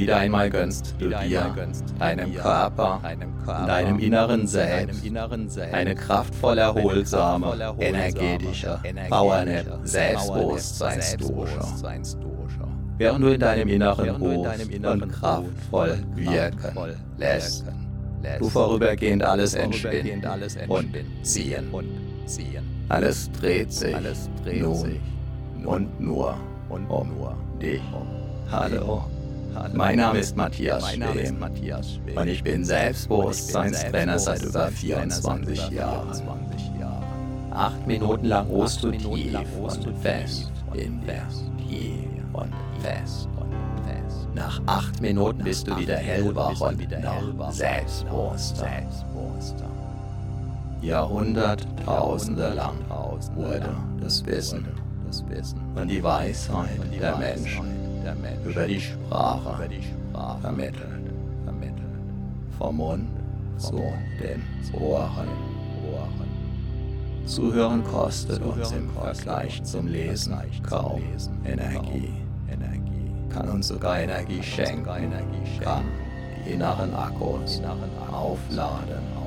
Wieder einmal gönnst du dir, deinem Körper, deinem inneren Selbst, eine kraftvoll erholsame, energetische, powernap Selbstbewusstseinsdusche. Während du in deinem Inneren ruhst und kraftvoll wirken lässt, du vorübergehend alles entspinnen und ziehen. Alles dreht sich nun und nur um dich. Hallo. Mein Name ist Matthias Schwem und ich bin Selbstbewusstseinstrainer seit über 24 Jahren. Acht Minuten lang ruhst du tief und fest in dir. Tief und fest. Nach acht Minuten bist du wieder hellwach und noch selbstbewusster. Jahrhunderttausende lang wurde das Wissen und die Weisheit der Menschen über die Sprache. Vermittelt. Vom Mund zu den Ohren. Zuhören kostet uns im Vergleich zum Lesen kaum Energie. Kann uns sogar Energie schenken, kann die inneren Akkus aufladen.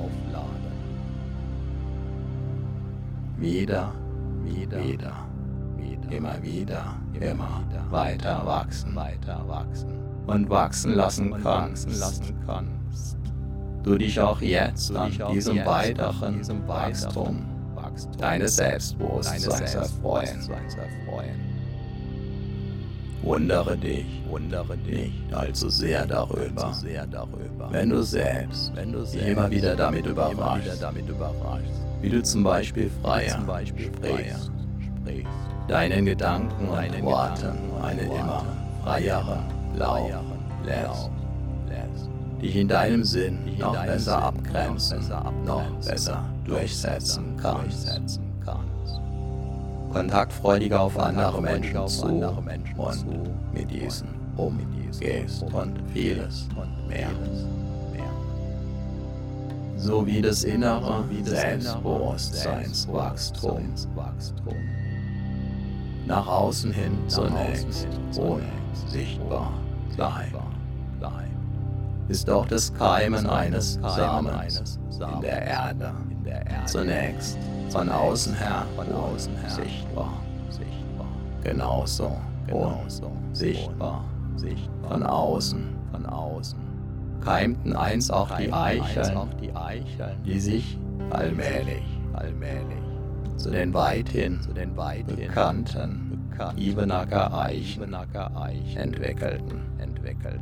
Wieder, wieder, wieder immer wieder, immer weiter wachsen, weiter wachsen. Und wachsen lassen kannst. Du dich auch jetzt an diesem weiteren Wachstum deines Selbstbewusstseins erfreuen. Wundere dich, wundere dich allzu sehr darüber, wenn du selbst, wenn du dich immer wieder damit überraschst, wie du zum Beispiel freier sprichst deinen Gedanken und Worten einen immer freieren Lauf lässt, dich in deinem Sinn noch besser abgrenzen, noch besser durchsetzen kannst. Kontaktfreudiger auf andere Menschen zu und mit diesen umgehst und vieles mehr. So wie das innere Selbstbewusstseinswachstum nach außen hin zunächst ohne sichtbar sein. Ist doch das Keimen eines Samens in der Erde. Zunächst von außen her sichtbar. Genauso sichtbar. von außen. Von außen. Keimten einst auch die Eicheln, die sich allmählich, allmählich zu den weithin, zu den weithin bekannten, bekannten Ibenacker Eichen, entwickelten, entwickelten.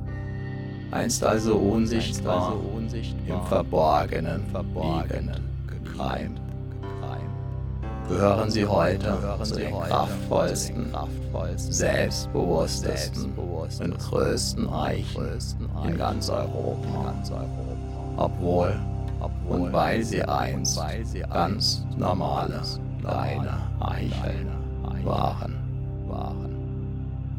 Einst also unsichtbar, also unsichtbar im Verborgenen, Verborgenen gekreimt, gehören sie heute zu den kraftvollsten, kraftvollsten selbstbewusstesten und größten Eichen in ganz Europa. Obwohl und weil sie einst ganz normale kleine Eicheln waren.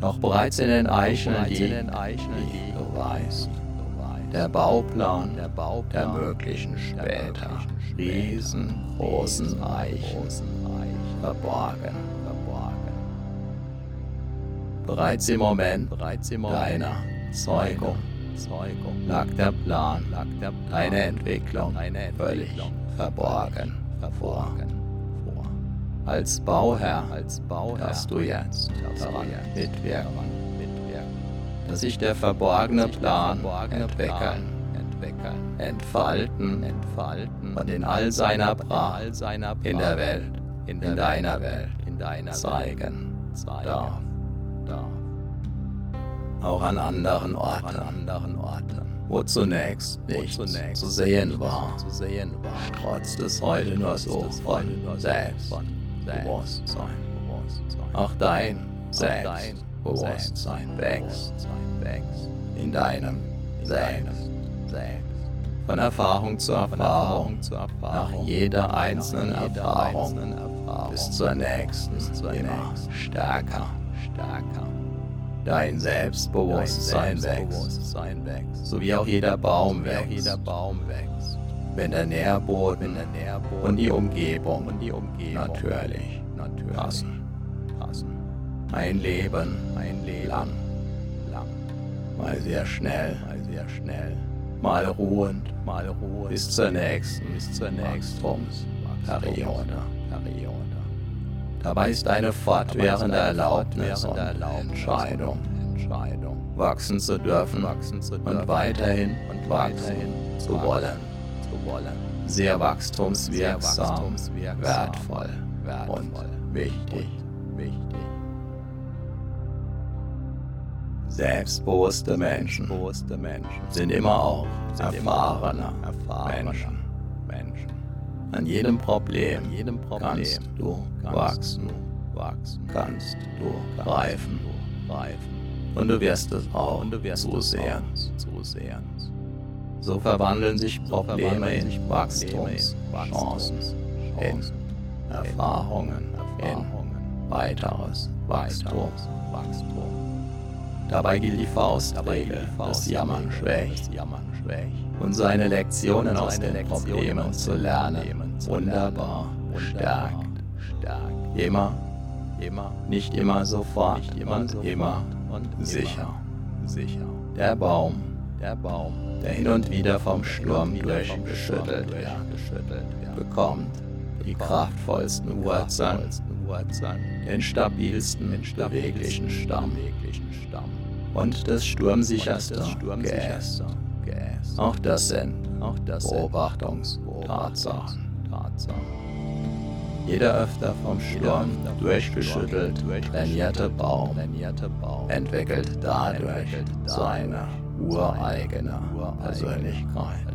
Doch bereits in den Eicheln liegt, wie du weißt, der Bauplan der möglichen später riesengroßen Eichen verborgen. Bereits im Moment deiner Zeugung lag der Plan, deine Entwicklung völlig verborgen vor. Als Bauherr, als Bauherr hast du jetzt daran mitwirken, dass sich der verborgene Plan entwickeln, entfalten, entfalten. Und in all seiner Pracht in der Welt, in deiner Welt, in deiner zeigen. Darf auch an anderen Orten, anderen Orten. Wo zunächst nichts zu sehen war, trotz des heute nur so von Selbstbewusstsein. Auch dein Selbstbewusstsein wächst. In deinem Selbst. Von Erfahrung zu Erfahrung, nach jeder einzelnen Erfahrung. bis zur nächsten immer stärker, stärker. Dein Selbstbewusstsein wächst, so wie auch jeder Baum wächst, wenn der Nährboden und die Umgebung natürlich passen. Ein Leben lang. mal sehr schnell, mal sehr schnell, mal ruhend, mal ruhend, bis zur nächsten, bis zur nächsten Periode. Periode. Dabei ist eine fortwährende Erlaubnis und Entscheidung, wachsen zu dürfen, und weiterhin und weiterhin zu wollen. Sehr wachstumswirksam, wertvoll, und wichtig, wichtig. Selbstbewusste Menschen sind immer auch erfahrene Menschen. Menschen. An jedem Problem, kannst du wachsen, wachsen, kannst du reifen, reifen. Und du wirst es auch zu sehen, zu sehen. So verwandeln sich Probleme in Wachstumschancen, in Erfahrungen, in weiteres Wachstum. Dabei gilt die Faustregel, das Jammern schwächt. Und seine Lektionen aus den Problemen zu lernen, wunderbar, stärkt. Immer, immer, nicht immer sofort und immer sicher. Der Baum, der Baum, der hin und wieder vom Sturm durchgeschüttelt wird, bekommt die kraftvollsten Wurzeln, den stabilsten, beweglichen Stamm und das sturmsicherste Geäst. Auch das sind Beobachtungstatsachen. Jeder öfter vom Sturm durchgeschüttelt trainierte Baum. Entwickelt dadurch seine ureigene Persönlichkeit.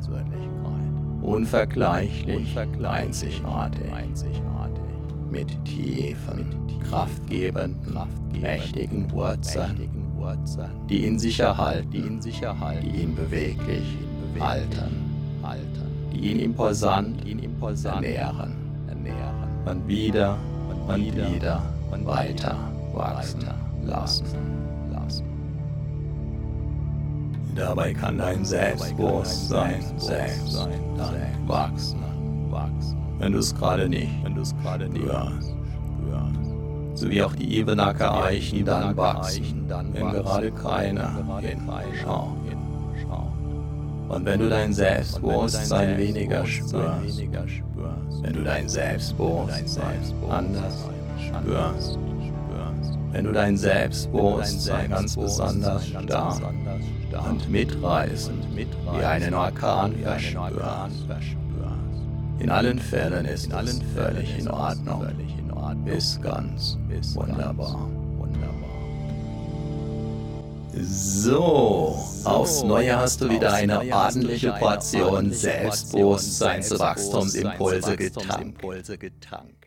Unvergleichlich, einzigartig, mit tiefen, kraftgebenden, mächtigen Wurzeln die ihn sicher halten, die ihn, sicher halten, die ihn beweglich, ihn halten, halten, die ihn imposant, ihn imposant ernähren, ernähren. Und wieder und, und wieder, wieder und weiter wachsen lassen. lassen. Dabei kann dein Selbstbewusstsein, Selbstbewusstsein wachsen, wachsen, wenn du es gerade nicht, wenn du es gerade nicht hörst sowie auch die Ebenacker Eichen dann wachsen, wenn gerade keiner hinschaut. Und wenn du dein Selbstbewusstsein weniger spürst, wenn du dein Selbstbewusstsein anders spürst, wenn du dein Selbstbewusstsein ganz besonders stark und mitreißend wie einen Orkan verspürst, in allen Fällen ist es völlig in Ordnung ist ganz wunderbar. So, aufs Neue hast du wieder eine ordentliche Portion Selbstbewusstseinswachstumsimpulse getankt.